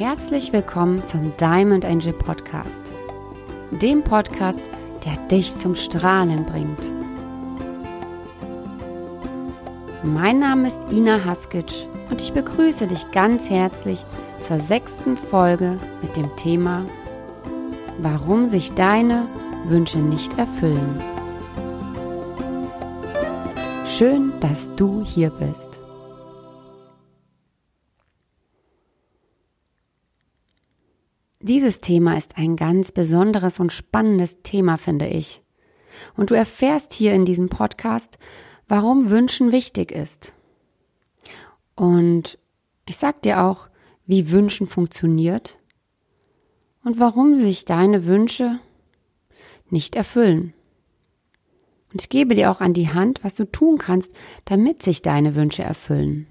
Herzlich willkommen zum Diamond Angel Podcast, dem Podcast, der dich zum Strahlen bringt. Mein Name ist Ina Haskic und ich begrüße dich ganz herzlich zur sechsten Folge mit dem Thema Warum sich deine Wünsche nicht erfüllen. Schön, dass du hier bist. Dieses Thema ist ein ganz besonderes und spannendes Thema, finde ich. Und du erfährst hier in diesem Podcast, warum Wünschen wichtig ist. Und ich sag dir auch, wie Wünschen funktioniert und warum sich deine Wünsche nicht erfüllen. Und ich gebe dir auch an die Hand, was du tun kannst, damit sich deine Wünsche erfüllen.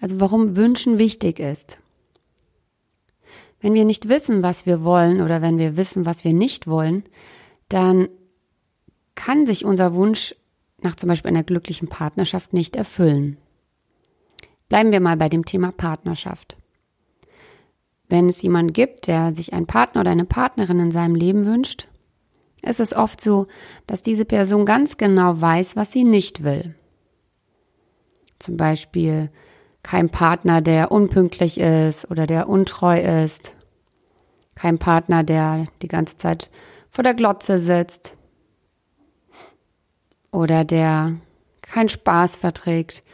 Also warum Wünschen wichtig ist. Wenn wir nicht wissen, was wir wollen oder wenn wir wissen, was wir nicht wollen, dann kann sich unser Wunsch nach zum Beispiel einer glücklichen Partnerschaft nicht erfüllen. Bleiben wir mal bei dem Thema Partnerschaft. Wenn es jemanden gibt, der sich einen Partner oder eine Partnerin in seinem Leben wünscht, ist es oft so, dass diese Person ganz genau weiß, was sie nicht will. Zum Beispiel kein Partner, der unpünktlich ist oder der untreu ist. Kein Partner, der die ganze Zeit vor der Glotze sitzt. Oder der keinen Spaß verträgt.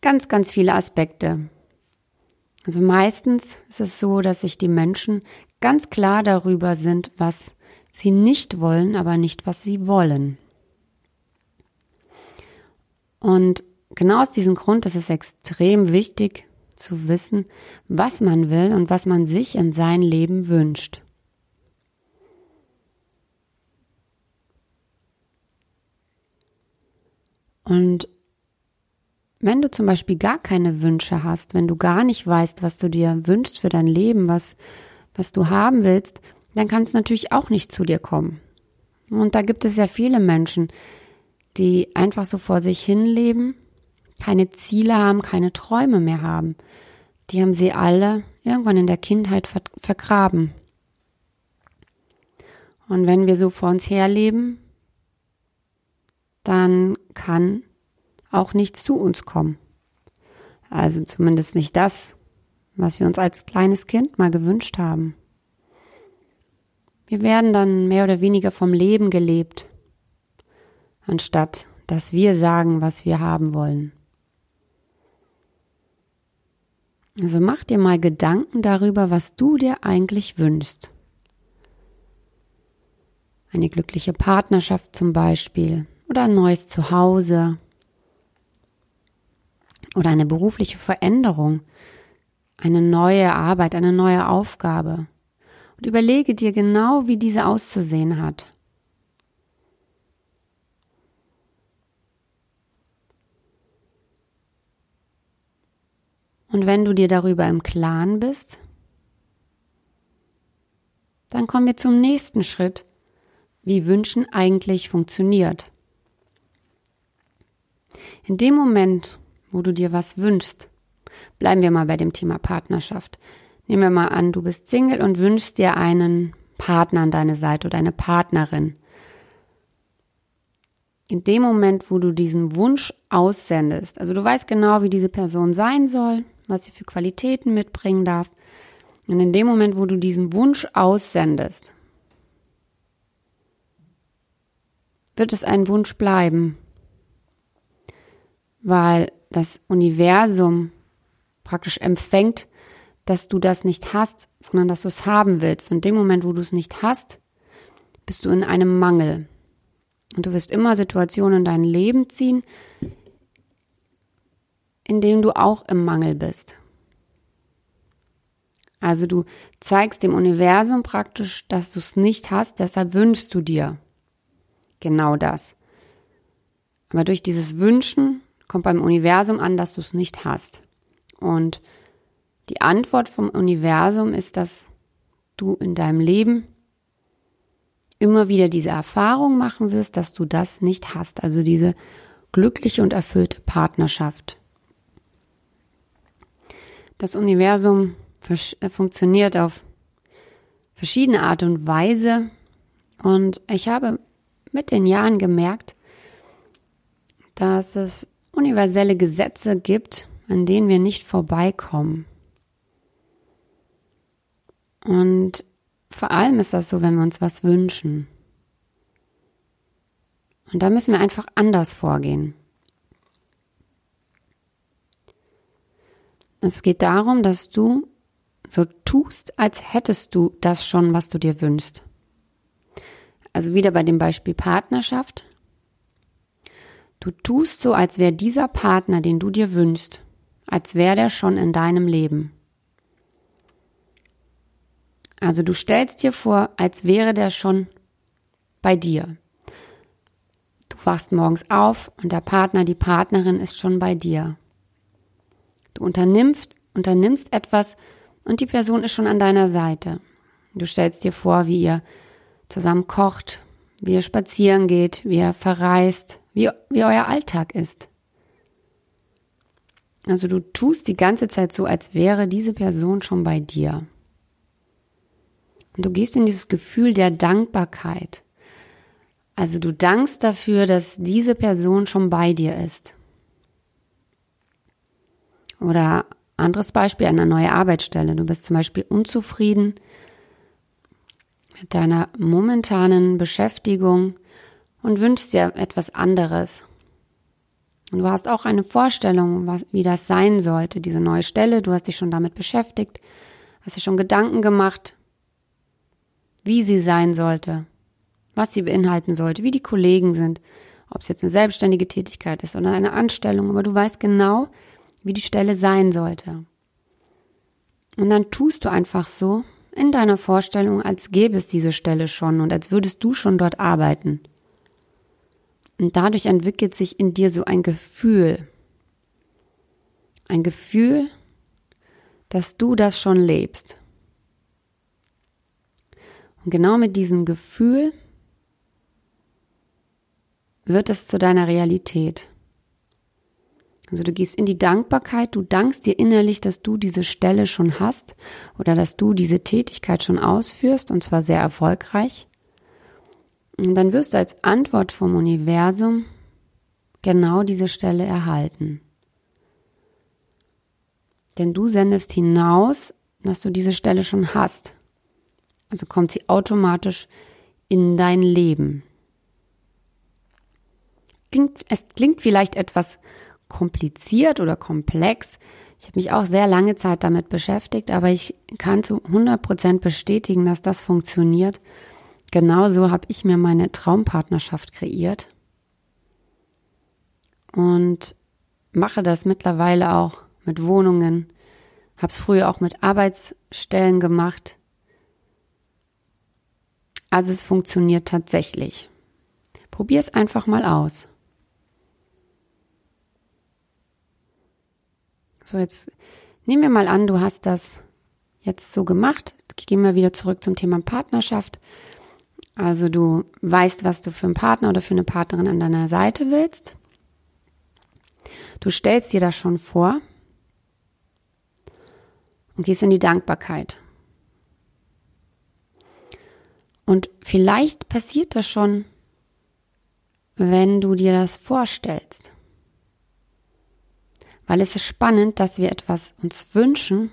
Ganz, ganz viele Aspekte. Also meistens ist es so, dass sich die Menschen ganz klar darüber sind, was sie nicht wollen, aber nicht, was sie wollen. Und genau aus diesem Grund ist es extrem wichtig zu wissen, was man will und was man sich in sein Leben wünscht. Und wenn du zum Beispiel gar keine Wünsche hast, wenn du gar nicht weißt, was du dir wünschst für dein Leben, was, was du haben willst, dann kann es natürlich auch nicht zu dir kommen. Und da gibt es ja viele Menschen, die einfach so vor sich hin leben keine Ziele haben, keine Träume mehr haben. Die haben sie alle irgendwann in der Kindheit vergraben. Und wenn wir so vor uns herleben, dann kann auch nichts zu uns kommen. Also zumindest nicht das, was wir uns als kleines Kind mal gewünscht haben. Wir werden dann mehr oder weniger vom Leben gelebt, anstatt dass wir sagen, was wir haben wollen. Also mach dir mal Gedanken darüber, was du dir eigentlich wünschst. Eine glückliche Partnerschaft zum Beispiel oder ein neues Zuhause oder eine berufliche Veränderung, eine neue Arbeit, eine neue Aufgabe. Und überlege dir genau, wie diese auszusehen hat. Und wenn du dir darüber im Klaren bist, dann kommen wir zum nächsten Schritt, wie Wünschen eigentlich funktioniert. In dem Moment, wo du dir was wünschst, bleiben wir mal bei dem Thema Partnerschaft. Nehmen wir mal an, du bist Single und wünschst dir einen Partner an deine Seite oder eine Partnerin. In dem Moment, wo du diesen Wunsch aussendest, also du weißt genau, wie diese Person sein soll, was sie für Qualitäten mitbringen darf. Und in dem Moment, wo du diesen Wunsch aussendest, wird es ein Wunsch bleiben, weil das Universum praktisch empfängt, dass du das nicht hast, sondern dass du es haben willst. Und in dem Moment, wo du es nicht hast, bist du in einem Mangel. Und du wirst immer Situationen in dein Leben ziehen, in dem du auch im Mangel bist. Also du zeigst dem Universum praktisch, dass du es nicht hast, deshalb wünschst du dir genau das. Aber durch dieses Wünschen kommt beim Universum an, dass du es nicht hast. Und die Antwort vom Universum ist, dass du in deinem Leben immer wieder diese Erfahrung machen wirst, dass du das nicht hast, also diese glückliche und erfüllte Partnerschaft. Das Universum äh, funktioniert auf verschiedene Art und Weise und ich habe mit den Jahren gemerkt, dass es universelle Gesetze gibt, an denen wir nicht vorbeikommen. Und vor allem ist das so, wenn wir uns was wünschen. Und da müssen wir einfach anders vorgehen. Es geht darum, dass du so tust, als hättest du das schon, was du dir wünschst. Also wieder bei dem Beispiel Partnerschaft. Du tust so, als wäre dieser Partner, den du dir wünschst, als wäre der schon in deinem Leben. Also du stellst dir vor, als wäre der schon bei dir. Du wachst morgens auf und der Partner, die Partnerin ist schon bei dir. Du unternimmst, unternimmst etwas und die Person ist schon an deiner Seite. Du stellst dir vor, wie ihr zusammen kocht, wie ihr spazieren geht, wie ihr verreist, wie, wie euer Alltag ist. Also du tust die ganze Zeit so, als wäre diese Person schon bei dir. Und du gehst in dieses Gefühl der Dankbarkeit. Also du dankst dafür, dass diese Person schon bei dir ist. Oder anderes Beispiel, eine neue Arbeitsstelle. Du bist zum Beispiel unzufrieden mit deiner momentanen Beschäftigung und wünschst dir etwas anderes. Und du hast auch eine Vorstellung, was, wie das sein sollte, diese neue Stelle. Du hast dich schon damit beschäftigt, hast dir schon Gedanken gemacht, wie sie sein sollte, was sie beinhalten sollte, wie die Kollegen sind, ob es jetzt eine selbstständige Tätigkeit ist oder eine Anstellung, aber du weißt genau, wie die Stelle sein sollte. Und dann tust du einfach so in deiner Vorstellung, als gäbe es diese Stelle schon und als würdest du schon dort arbeiten. Und dadurch entwickelt sich in dir so ein Gefühl. Ein Gefühl, dass du das schon lebst. Und genau mit diesem Gefühl wird es zu deiner Realität. Also du gehst in die Dankbarkeit, du dankst dir innerlich, dass du diese Stelle schon hast oder dass du diese Tätigkeit schon ausführst und zwar sehr erfolgreich. Und dann wirst du als Antwort vom Universum genau diese Stelle erhalten. Denn du sendest hinaus, dass du diese Stelle schon hast. Also kommt sie automatisch in dein Leben. Klingt, es klingt vielleicht etwas kompliziert oder komplex. Ich habe mich auch sehr lange Zeit damit beschäftigt, aber ich kann zu 100 Prozent bestätigen, dass das funktioniert. Genauso habe ich mir meine Traumpartnerschaft kreiert und mache das mittlerweile auch mit Wohnungen, habe es früher auch mit Arbeitsstellen gemacht. Also es funktioniert tatsächlich. Probier es einfach mal aus. So, jetzt nehmen wir mal an, du hast das jetzt so gemacht. Gehen wir wieder zurück zum Thema Partnerschaft. Also du weißt, was du für einen Partner oder für eine Partnerin an deiner Seite willst. Du stellst dir das schon vor und gehst in die Dankbarkeit. Und vielleicht passiert das schon, wenn du dir das vorstellst. Weil es ist spannend, dass wir etwas uns wünschen,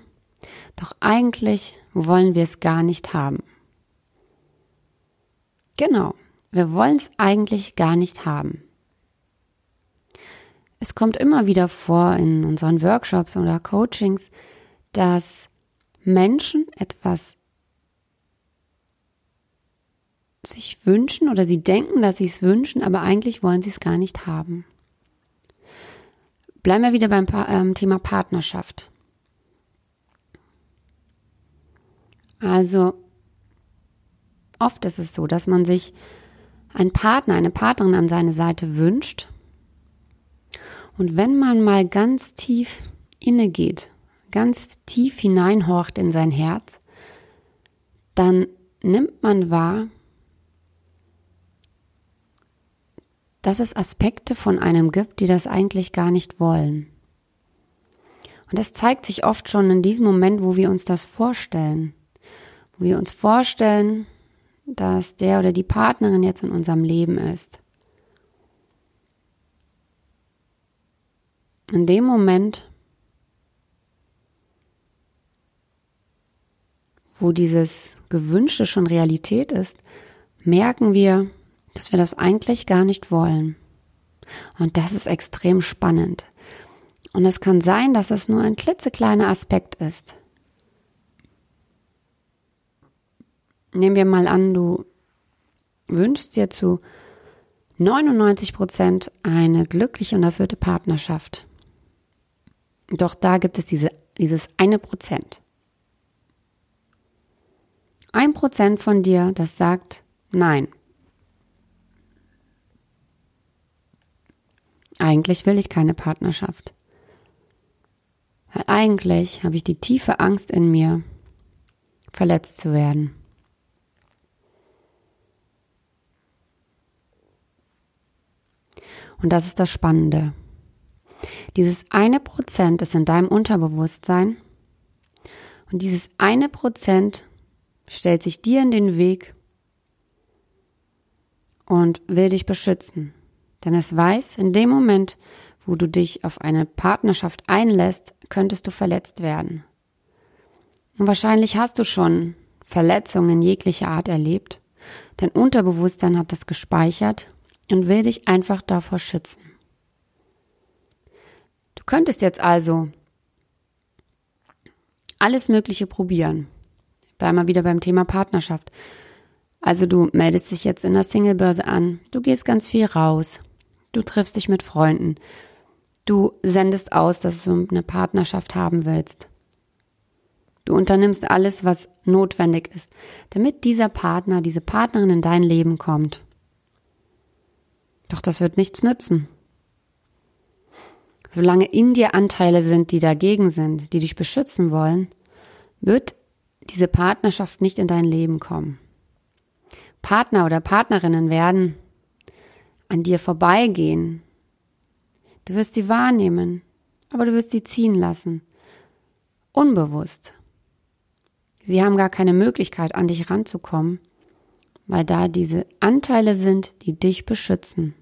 doch eigentlich wollen wir es gar nicht haben. Genau, wir wollen es eigentlich gar nicht haben. Es kommt immer wieder vor in unseren Workshops oder Coachings, dass Menschen etwas sich wünschen oder sie denken, dass sie es wünschen, aber eigentlich wollen sie es gar nicht haben. Bleiben wir wieder beim pa ähm, Thema Partnerschaft. Also oft ist es so, dass man sich einen Partner, eine Partnerin an seine Seite wünscht. Und wenn man mal ganz tief innegeht, ganz tief hineinhorcht in sein Herz, dann nimmt man wahr, dass es Aspekte von einem gibt, die das eigentlich gar nicht wollen. Und das zeigt sich oft schon in diesem Moment, wo wir uns das vorstellen. Wo wir uns vorstellen, dass der oder die Partnerin jetzt in unserem Leben ist. In dem Moment, wo dieses Gewünschte schon Realität ist, merken wir, dass wir das eigentlich gar nicht wollen. Und das ist extrem spannend. Und es kann sein, dass es nur ein klitzekleiner Aspekt ist. Nehmen wir mal an, du wünschst dir zu 99 Prozent eine glückliche und erfüllte Partnerschaft. Doch da gibt es diese, dieses eine Prozent. Ein Prozent von dir, das sagt Nein. Eigentlich will ich keine Partnerschaft. Weil eigentlich habe ich die tiefe Angst in mir, verletzt zu werden. Und das ist das Spannende. Dieses eine Prozent ist in deinem Unterbewusstsein und dieses eine Prozent stellt sich dir in den Weg und will dich beschützen. Denn es weiß, in dem Moment, wo du dich auf eine Partnerschaft einlässt, könntest du verletzt werden. Und wahrscheinlich hast du schon Verletzungen jeglicher Art erlebt. Dein Unterbewusstsein hat das gespeichert und will dich einfach davor schützen. Du könntest jetzt also alles Mögliche probieren. Bleiben wir wieder beim Thema Partnerschaft. Also du meldest dich jetzt in der Singlebörse an, du gehst ganz viel raus, du triffst dich mit Freunden, du sendest aus, dass du eine Partnerschaft haben willst. Du unternimmst alles, was notwendig ist, damit dieser Partner, diese Partnerin in dein Leben kommt. Doch das wird nichts nützen. Solange in dir Anteile sind, die dagegen sind, die dich beschützen wollen, wird diese Partnerschaft nicht in dein Leben kommen. Partner oder Partnerinnen werden an dir vorbeigehen. Du wirst sie wahrnehmen, aber du wirst sie ziehen lassen. Unbewusst. Sie haben gar keine Möglichkeit, an dich ranzukommen, weil da diese Anteile sind, die dich beschützen.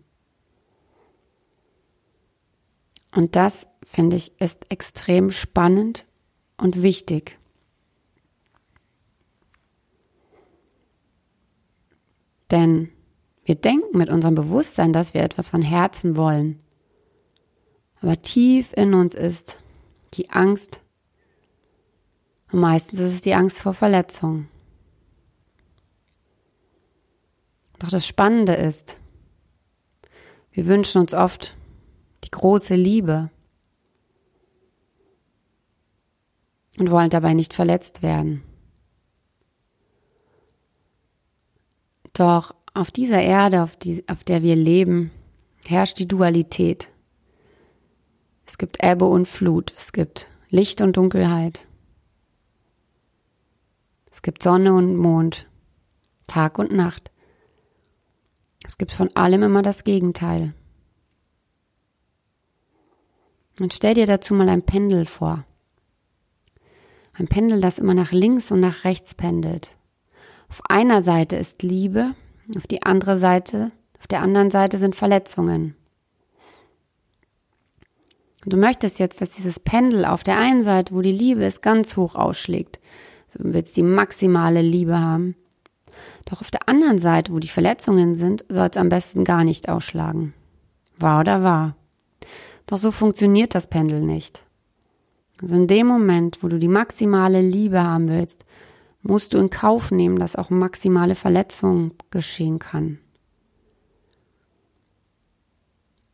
Und das, finde ich, ist extrem spannend und wichtig. Denn wir denken mit unserem Bewusstsein, dass wir etwas von Herzen wollen. Aber tief in uns ist die Angst, und meistens ist es die Angst vor Verletzung. Doch das Spannende ist, wir wünschen uns oft die große Liebe und wollen dabei nicht verletzt werden. Doch auf dieser Erde, auf, die, auf der wir leben, herrscht die Dualität. Es gibt Ebbe und Flut, es gibt Licht und Dunkelheit. Es gibt Sonne und Mond, Tag und Nacht. Es gibt von allem immer das Gegenteil. Und stell dir dazu mal ein Pendel vor. Ein Pendel, das immer nach links und nach rechts pendelt. Auf einer Seite ist Liebe, auf die andere Seite, auf der anderen Seite sind Verletzungen. Du möchtest jetzt, dass dieses Pendel auf der einen Seite, wo die Liebe ist, ganz hoch ausschlägt. Also du willst die maximale Liebe haben. Doch auf der anderen Seite, wo die Verletzungen sind, soll es am besten gar nicht ausschlagen. Wahr oder wahr? Doch so funktioniert das Pendel nicht. Also in dem Moment, wo du die maximale Liebe haben willst, musst du in Kauf nehmen, dass auch maximale Verletzung geschehen kann.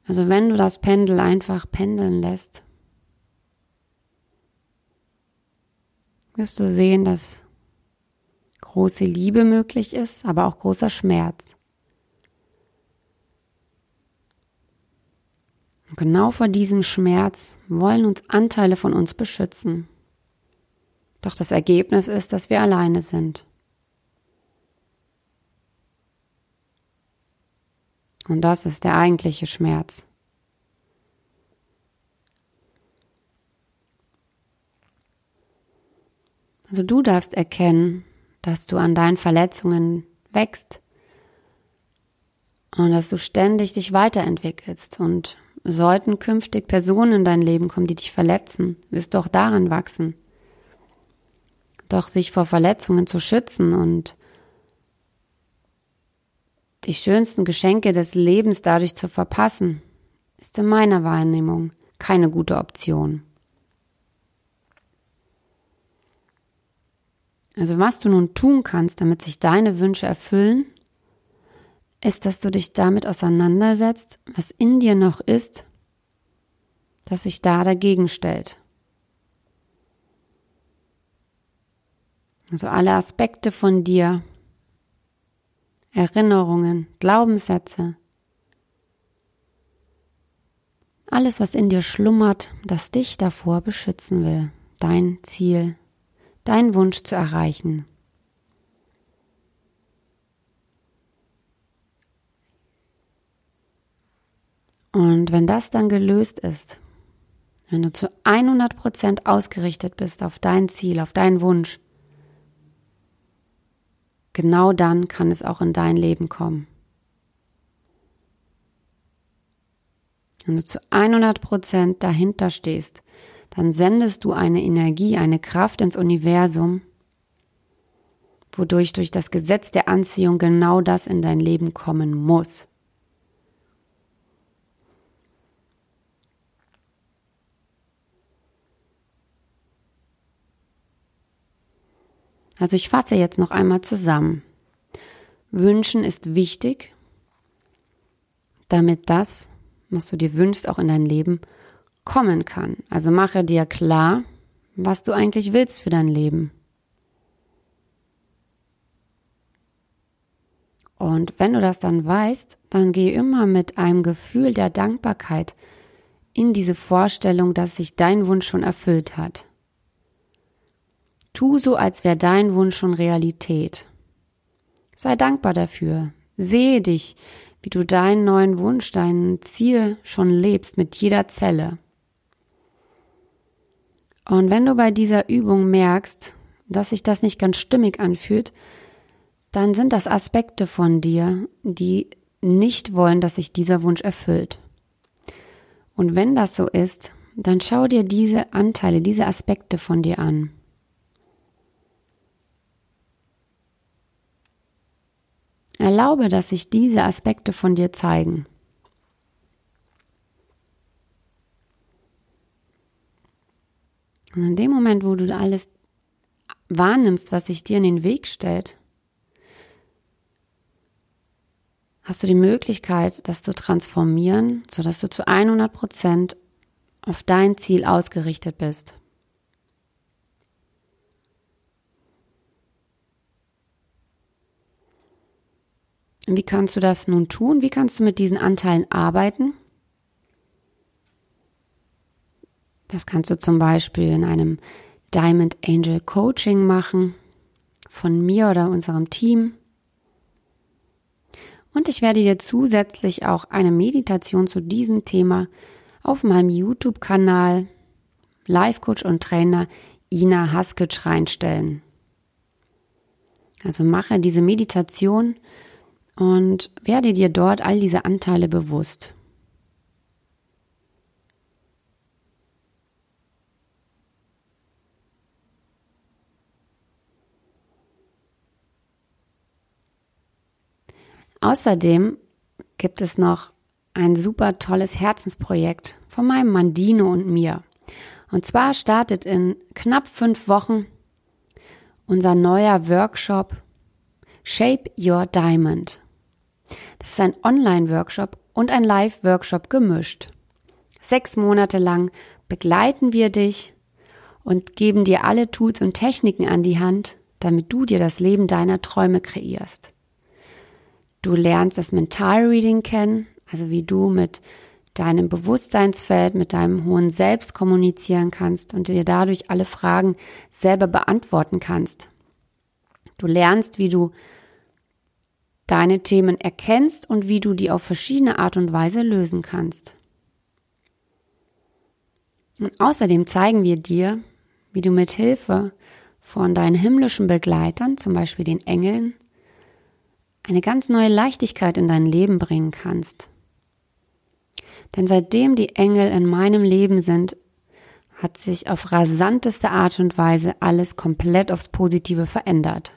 Also wenn du das Pendel einfach pendeln lässt, wirst du sehen, dass große Liebe möglich ist, aber auch großer Schmerz. Und genau vor diesem Schmerz wollen uns Anteile von uns beschützen. Doch das Ergebnis ist, dass wir alleine sind. Und das ist der eigentliche Schmerz. Also du darfst erkennen, dass du an deinen Verletzungen wächst und dass du ständig dich weiterentwickelst und sollten künftig Personen in dein Leben kommen, die dich verletzen, wirst du auch daran wachsen. Doch sich vor Verletzungen zu schützen und die schönsten Geschenke des Lebens dadurch zu verpassen, ist in meiner Wahrnehmung keine gute Option. Also was du nun tun kannst, damit sich deine Wünsche erfüllen, ist, dass du dich damit auseinandersetzt, was in dir noch ist, das sich da dagegen stellt. Also alle Aspekte von dir, Erinnerungen, Glaubenssätze, alles, was in dir schlummert, das dich davor beschützen will, dein Ziel, dein Wunsch zu erreichen. Und wenn das dann gelöst ist, wenn du zu 100 Prozent ausgerichtet bist auf dein Ziel, auf deinen Wunsch, genau dann kann es auch in dein Leben kommen. Wenn du zu 100 Prozent dahinter stehst, dann sendest du eine Energie, eine Kraft ins Universum, wodurch durch das Gesetz der Anziehung genau das in dein Leben kommen muss. Also ich fasse jetzt noch einmal zusammen. Wünschen ist wichtig, damit das, was du dir wünschst, auch in dein Leben kommen kann. Also mache dir klar, was du eigentlich willst für dein Leben. Und wenn du das dann weißt, dann geh immer mit einem Gefühl der Dankbarkeit in diese Vorstellung, dass sich dein Wunsch schon erfüllt hat. Tu so, als wäre dein Wunsch schon Realität. Sei dankbar dafür. Sehe dich, wie du deinen neuen Wunsch, dein Ziel schon lebst mit jeder Zelle. Und wenn du bei dieser Übung merkst, dass sich das nicht ganz stimmig anfühlt, dann sind das Aspekte von dir, die nicht wollen, dass sich dieser Wunsch erfüllt. Und wenn das so ist, dann schau dir diese Anteile, diese Aspekte von dir an. Erlaube, dass sich diese Aspekte von dir zeigen. Und in dem Moment, wo du alles wahrnimmst, was sich dir in den Weg stellt, hast du die Möglichkeit, das zu transformieren, sodass du zu 100 Prozent auf dein Ziel ausgerichtet bist. Wie kannst du das nun tun? Wie kannst du mit diesen Anteilen arbeiten? Das kannst du zum Beispiel in einem Diamond Angel Coaching machen, von mir oder unserem Team. Und ich werde dir zusätzlich auch eine Meditation zu diesem Thema auf meinem YouTube-Kanal Life Coach und Trainer Ina Haskic reinstellen. Also mache diese Meditation und werde dir dort all diese Anteile bewusst. Außerdem gibt es noch ein super tolles Herzensprojekt von meinem Mandino und mir. Und zwar startet in knapp fünf Wochen unser neuer Workshop Shape Your Diamond. Das ist ein Online-Workshop und ein Live-Workshop gemischt. Sechs Monate lang begleiten wir dich und geben dir alle Tools und Techniken an die Hand, damit du dir das Leben deiner Träume kreierst. Du lernst das Mental Reading kennen, also wie du mit deinem Bewusstseinsfeld, mit deinem hohen Selbst kommunizieren kannst und dir dadurch alle Fragen selber beantworten kannst. Du lernst, wie du deine Themen erkennst und wie du die auf verschiedene Art und Weise lösen kannst. Und außerdem zeigen wir dir, wie du mit Hilfe von deinen himmlischen Begleitern, zum Beispiel den Engeln, eine ganz neue Leichtigkeit in dein Leben bringen kannst. Denn seitdem die Engel in meinem Leben sind, hat sich auf rasanteste Art und Weise alles komplett aufs Positive verändert.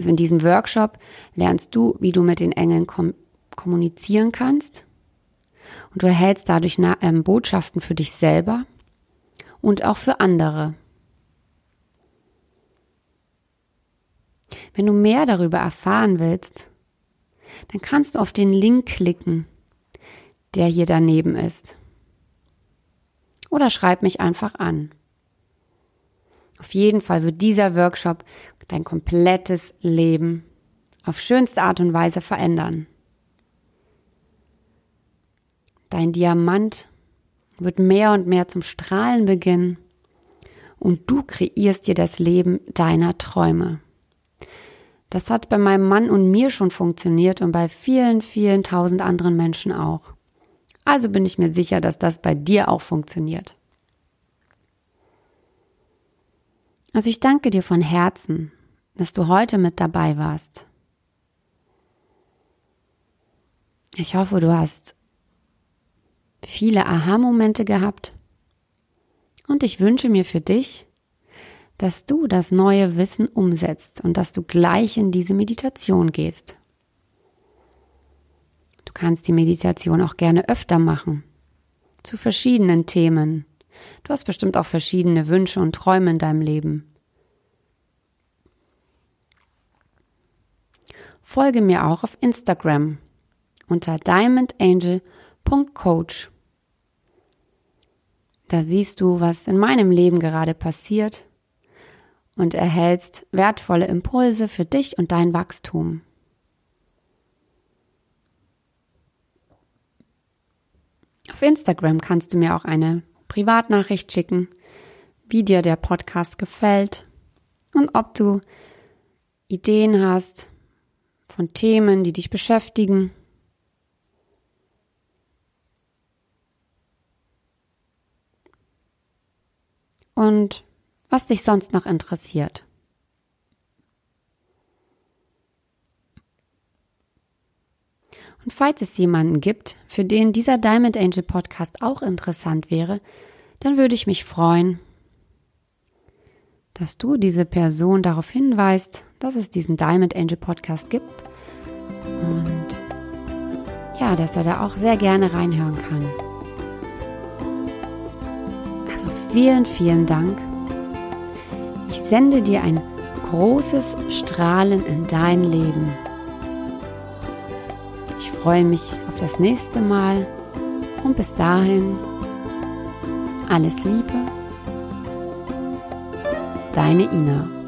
Also in diesem Workshop lernst du, wie du mit den Engeln kom kommunizieren kannst und du erhältst dadurch ähm, Botschaften für dich selber und auch für andere. Wenn du mehr darüber erfahren willst, dann kannst du auf den Link klicken, der hier daneben ist. Oder schreib mich einfach an. Auf jeden Fall wird dieser Workshop dein komplettes Leben auf schönste Art und Weise verändern. Dein Diamant wird mehr und mehr zum Strahlen beginnen und du kreierst dir das Leben deiner Träume. Das hat bei meinem Mann und mir schon funktioniert und bei vielen, vielen tausend anderen Menschen auch. Also bin ich mir sicher, dass das bei dir auch funktioniert. Also ich danke dir von Herzen, dass du heute mit dabei warst. Ich hoffe, du hast viele Aha-Momente gehabt und ich wünsche mir für dich, dass du das neue Wissen umsetzt und dass du gleich in diese Meditation gehst. Du kannst die Meditation auch gerne öfter machen, zu verschiedenen Themen. Du hast bestimmt auch verschiedene Wünsche und Träume in deinem Leben. Folge mir auch auf Instagram unter diamondangel.coach. Da siehst du, was in meinem Leben gerade passiert und erhältst wertvolle Impulse für dich und dein Wachstum. Auf Instagram kannst du mir auch eine Privatnachricht schicken, wie dir der Podcast gefällt und ob du Ideen hast von Themen, die dich beschäftigen. Und was dich sonst noch interessiert. Und falls es jemanden gibt, für den dieser Diamond Angel Podcast auch interessant wäre, dann würde ich mich freuen, dass du diese Person darauf hinweist, dass es diesen Diamond Angel Podcast gibt ja, dass er da auch sehr gerne reinhören kann. Also vielen, vielen Dank ich sende dir ein großes Strahlen in dein Leben. Ich freue mich auf das nächste Mal und bis dahin alles Liebe. Deine Ina.